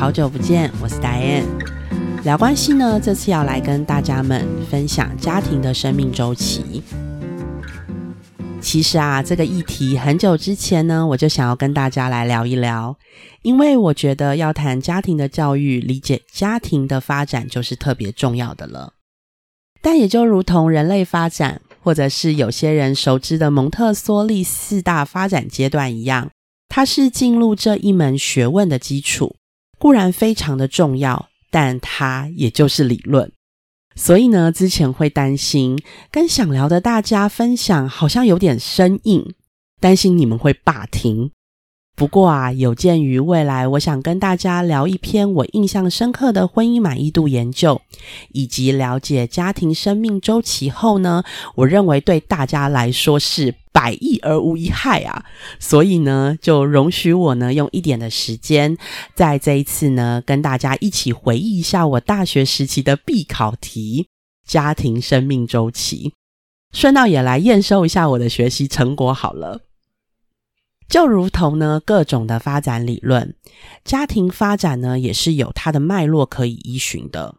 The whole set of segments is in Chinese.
好久不见，我是 Diane。聊关系呢，这次要来跟大家们分享家庭的生命周期。其实啊，这个议题很久之前呢，我就想要跟大家来聊一聊，因为我觉得要谈家庭的教育，理解家庭的发展就是特别重要的了。但也就如同人类发展，或者是有些人熟知的蒙特梭利四大发展阶段一样，它是进入这一门学问的基础，固然非常的重要，但它也就是理论。所以呢，之前会担心跟想聊的大家分享，好像有点生硬，担心你们会罢听。不过啊，有鉴于未来，我想跟大家聊一篇我印象深刻的婚姻满意度研究，以及了解家庭生命周期后呢，我认为对大家来说是百益而无一害啊。所以呢，就容许我呢用一点的时间，在这一次呢，跟大家一起回忆一下我大学时期的必考题——家庭生命周期，顺道也来验收一下我的学习成果好了。就如同呢，各种的发展理论，家庭发展呢也是有它的脉络可以依循的。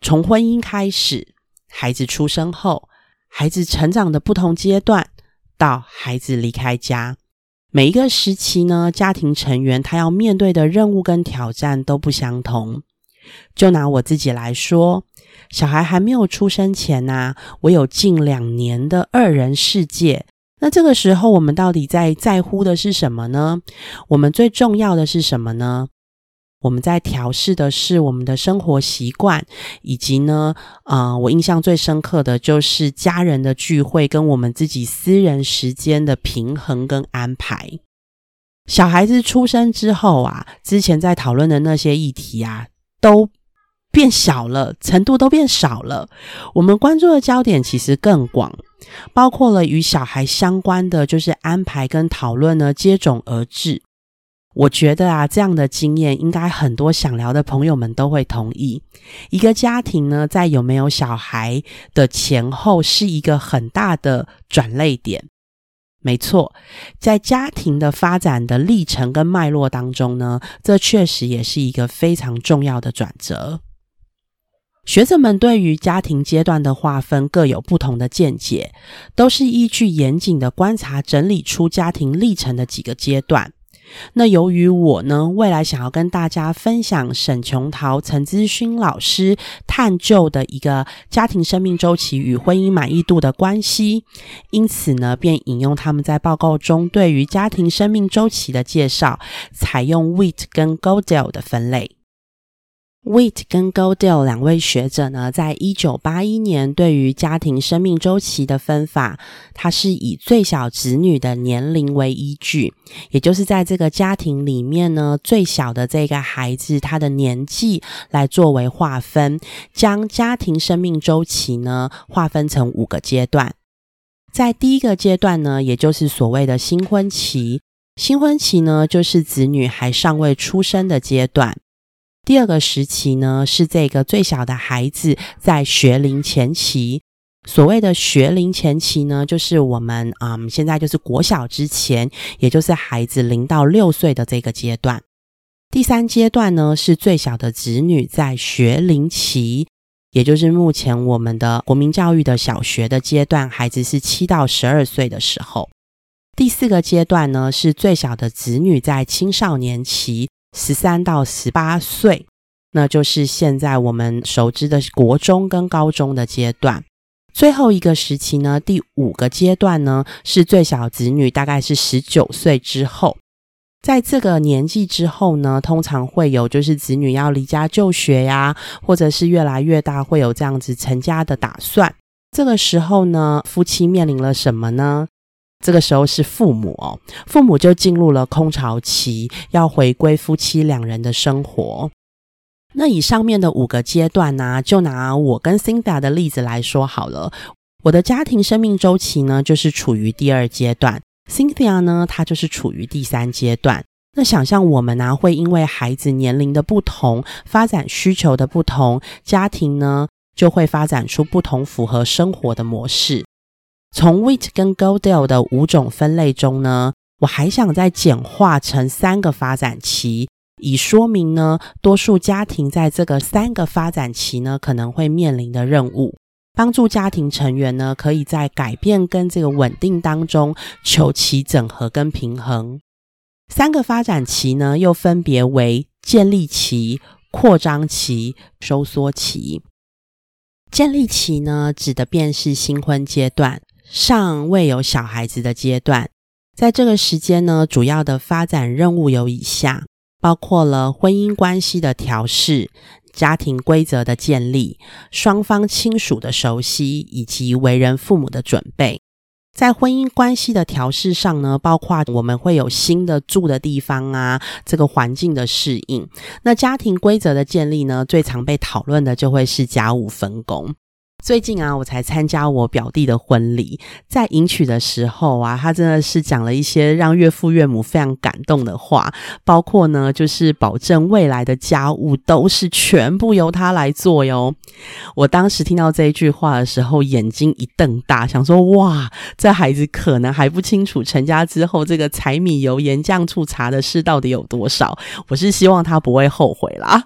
从婚姻开始，孩子出生后，孩子成长的不同阶段，到孩子离开家，每一个时期呢，家庭成员他要面对的任务跟挑战都不相同。就拿我自己来说，小孩还没有出生前呢，我有近两年的二人世界。那这个时候，我们到底在在乎的是什么呢？我们最重要的是什么呢？我们在调试的是我们的生活习惯，以及呢，啊，我印象最深刻的就是家人的聚会跟我们自己私人时间的平衡跟安排。小孩子出生之后啊，之前在讨论的那些议题啊，都变小了，程度都变少了。我们关注的焦点其实更广。包括了与小孩相关的，就是安排跟讨论呢，接踵而至。我觉得啊，这样的经验应该很多想聊的朋友们都会同意。一个家庭呢，在有没有小孩的前后，是一个很大的转泪点。没错，在家庭的发展的历程跟脉络当中呢，这确实也是一个非常重要的转折。学者们对于家庭阶段的划分各有不同的见解，都是依据严谨的观察整理出家庭历程的几个阶段。那由于我呢，未来想要跟大家分享沈琼桃、陈资勋老师探究的一个家庭生命周期与婚姻满意度的关系，因此呢，便引用他们在报告中对于家庭生命周期的介绍，采用 Wheat 跟 Goldell 的分类。Wheat 跟 Goldell 两位学者呢，在一九八一年对于家庭生命周期的分法，它是以最小子女的年龄为依据，也就是在这个家庭里面呢，最小的这个孩子他的年纪来作为划分，将家庭生命周期呢划分成五个阶段。在第一个阶段呢，也就是所谓的新婚期，新婚期呢就是子女还尚未出生的阶段。第二个时期呢，是这个最小的孩子在学龄前期。所谓的学龄前期呢，就是我们啊，现在就是国小之前，也就是孩子零到六岁的这个阶段。第三阶段呢，是最小的子女在学龄期，也就是目前我们的国民教育的小学的阶段，孩子是七到十二岁的时候。第四个阶段呢，是最小的子女在青少年期。十三到十八岁，那就是现在我们熟知的国中跟高中的阶段。最后一个时期呢，第五个阶段呢，是最小子女大概是十九岁之后。在这个年纪之后呢，通常会有就是子女要离家就学呀，或者是越来越大会有这样子成家的打算。这个时候呢，夫妻面临了什么呢？这个时候是父母哦，父母就进入了空巢期，要回归夫妻两人的生活。那以上面的五个阶段呢，就拿我跟 Cynthia 的例子来说好了。我的家庭生命周期呢，就是处于第二阶段；Cynthia 呢，她就是处于第三阶段。那想象我们呢，会因为孩子年龄的不同、发展需求的不同，家庭呢就会发展出不同符合生活的模式。从 Wheat 跟 Goldell 的五种分类中呢，我还想再简化成三个发展期，以说明呢，多数家庭在这个三个发展期呢，可能会面临的任务，帮助家庭成员呢，可以在改变跟这个稳定当中求其整合跟平衡。三个发展期呢，又分别为建立期、扩张期、收缩期。建立期呢，指的便是新婚阶段，尚未有小孩子的阶段。在这个时间呢，主要的发展任务有以下，包括了婚姻关系的调试、家庭规则的建立、双方亲属的熟悉，以及为人父母的准备。在婚姻关系的调试上呢，包括我们会有新的住的地方啊，这个环境的适应。那家庭规则的建立呢，最常被讨论的就会是家务分工。最近啊，我才参加我表弟的婚礼，在迎娶的时候啊，他真的是讲了一些让岳父岳母非常感动的话，包括呢，就是保证未来的家务都是全部由他来做哟。我当时听到这一句话的时候，眼睛一瞪大，想说哇，这孩子可能还不清楚成家之后这个柴米油盐酱醋茶的事到底有多少。我是希望他不会后悔啦。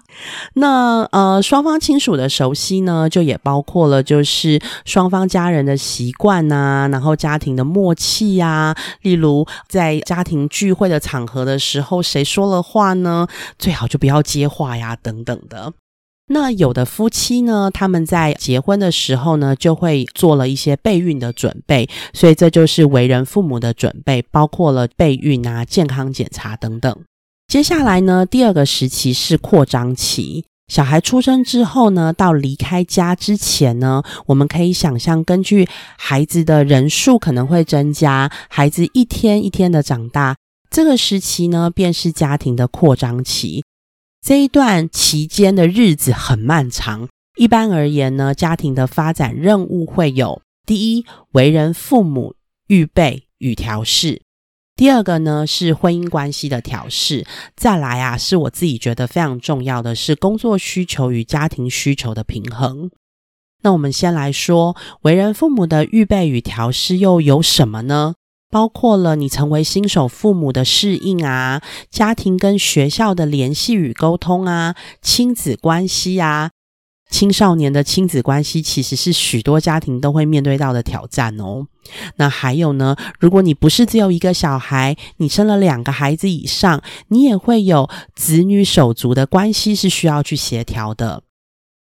那呃，双方亲属的熟悉呢，就也包括了。就是双方家人的习惯呐，然后家庭的默契呀，例如在家庭聚会的场合的时候，谁说了话呢？最好就不要接话呀，等等的。那有的夫妻呢，他们在结婚的时候呢，就会做了一些备孕的准备，所以这就是为人父母的准备，包括了备孕啊、健康检查等等。接下来呢，第二个时期是扩张期。小孩出生之后呢，到离开家之前呢，我们可以想象，根据孩子的人数可能会增加，孩子一天一天的长大，这个时期呢，便是家庭的扩张期。这一段期间的日子很漫长。一般而言呢，家庭的发展任务会有：第一，为人父母预备与调试。第二个呢是婚姻关系的调试，再来啊是我自己觉得非常重要的是工作需求与家庭需求的平衡。那我们先来说为人父母的预备与调试又有什么呢？包括了你成为新手父母的适应啊，家庭跟学校的联系与沟通啊，亲子关系啊。青少年的亲子关系其实是许多家庭都会面对到的挑战哦。那还有呢，如果你不是只有一个小孩，你生了两个孩子以上，你也会有子女手足的关系是需要去协调的。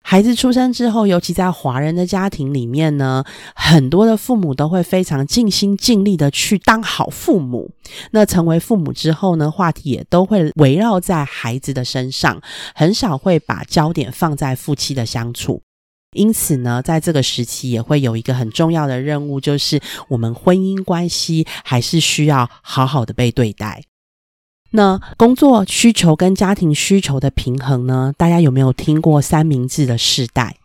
孩子出生之后，尤其在华人的家庭里面呢，很多的父母都会非常尽心尽力的去当好父母。那成为父母之后呢，话题也都会围绕在孩子的身上，很少会把焦点放在夫妻的相处。因此呢，在这个时期也会有一个很重要的任务，就是我们婚姻关系还是需要好好的被对待。那工作需求跟家庭需求的平衡呢？大家有没有听过三明治的世代？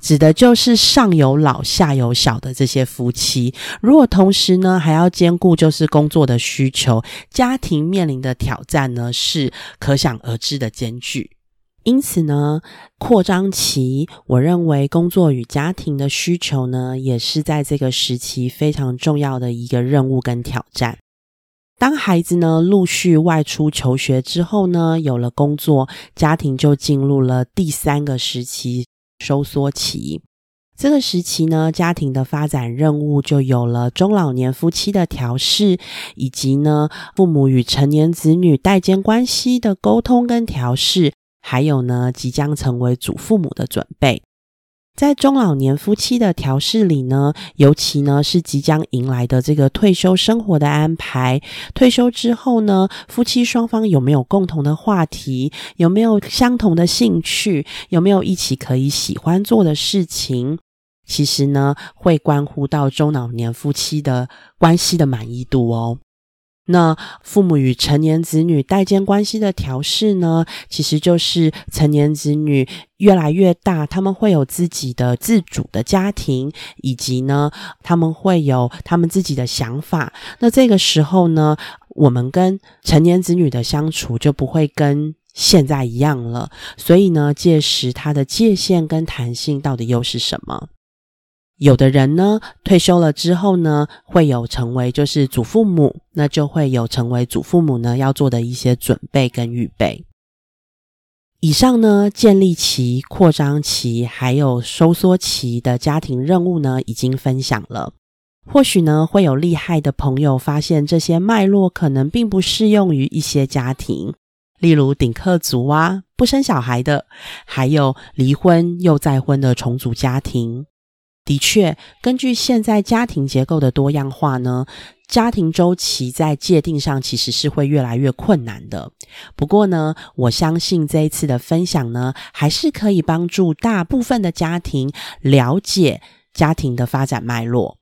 指的就是上有老下有小的这些夫妻，如果同时呢还要兼顾就是工作的需求，家庭面临的挑战呢是可想而知的艰巨。因此呢，扩张期，我认为工作与家庭的需求呢，也是在这个时期非常重要的一个任务跟挑战。当孩子呢陆续外出求学之后呢，有了工作，家庭就进入了第三个时期——收缩期。这个时期呢，家庭的发展任务就有了中老年夫妻的调试，以及呢父母与成年子女代间关系的沟通跟调试，还有呢即将成为祖父母的准备。在中老年夫妻的调试里呢，尤其呢是即将迎来的这个退休生活的安排。退休之后呢，夫妻双方有没有共同的话题？有没有相同的兴趣？有没有一起可以喜欢做的事情？其实呢，会关乎到中老年夫妻的关系的满意度哦。那父母与成年子女代间关系的调试呢，其实就是成年子女越来越大，他们会有自己的自主的家庭，以及呢，他们会有他们自己的想法。那这个时候呢，我们跟成年子女的相处就不会跟现在一样了。所以呢，届时它的界限跟弹性到底又是什么？有的人呢，退休了之后呢，会有成为就是祖父母，那就会有成为祖父母呢要做的一些准备跟预备。以上呢，建立期、扩张期还有收缩期的家庭任务呢，已经分享了。或许呢，会有厉害的朋友发现这些脉络可能并不适用于一些家庭，例如顶客族啊、不生小孩的，还有离婚又再婚的重组家庭。的确，根据现在家庭结构的多样化呢。家庭周期在界定上其实是会越来越困难的。不过呢，我相信这一次的分享呢，还是可以帮助大部分的家庭了解家庭的发展脉络。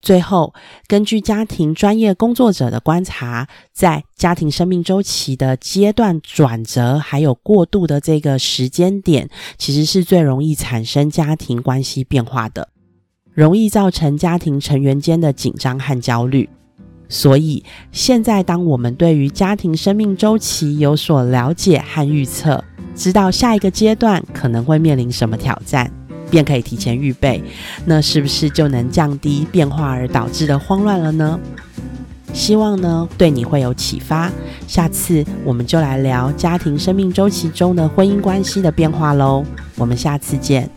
最后，根据家庭专业工作者的观察，在家庭生命周期的阶段转折还有过渡的这个时间点，其实是最容易产生家庭关系变化的。容易造成家庭成员间的紧张和焦虑，所以现在当我们对于家庭生命周期有所了解和预测，知道下一个阶段可能会面临什么挑战，便可以提前预备，那是不是就能降低变化而导致的慌乱了呢？希望呢对你会有启发，下次我们就来聊家庭生命周期中的婚姻关系的变化喽，我们下次见。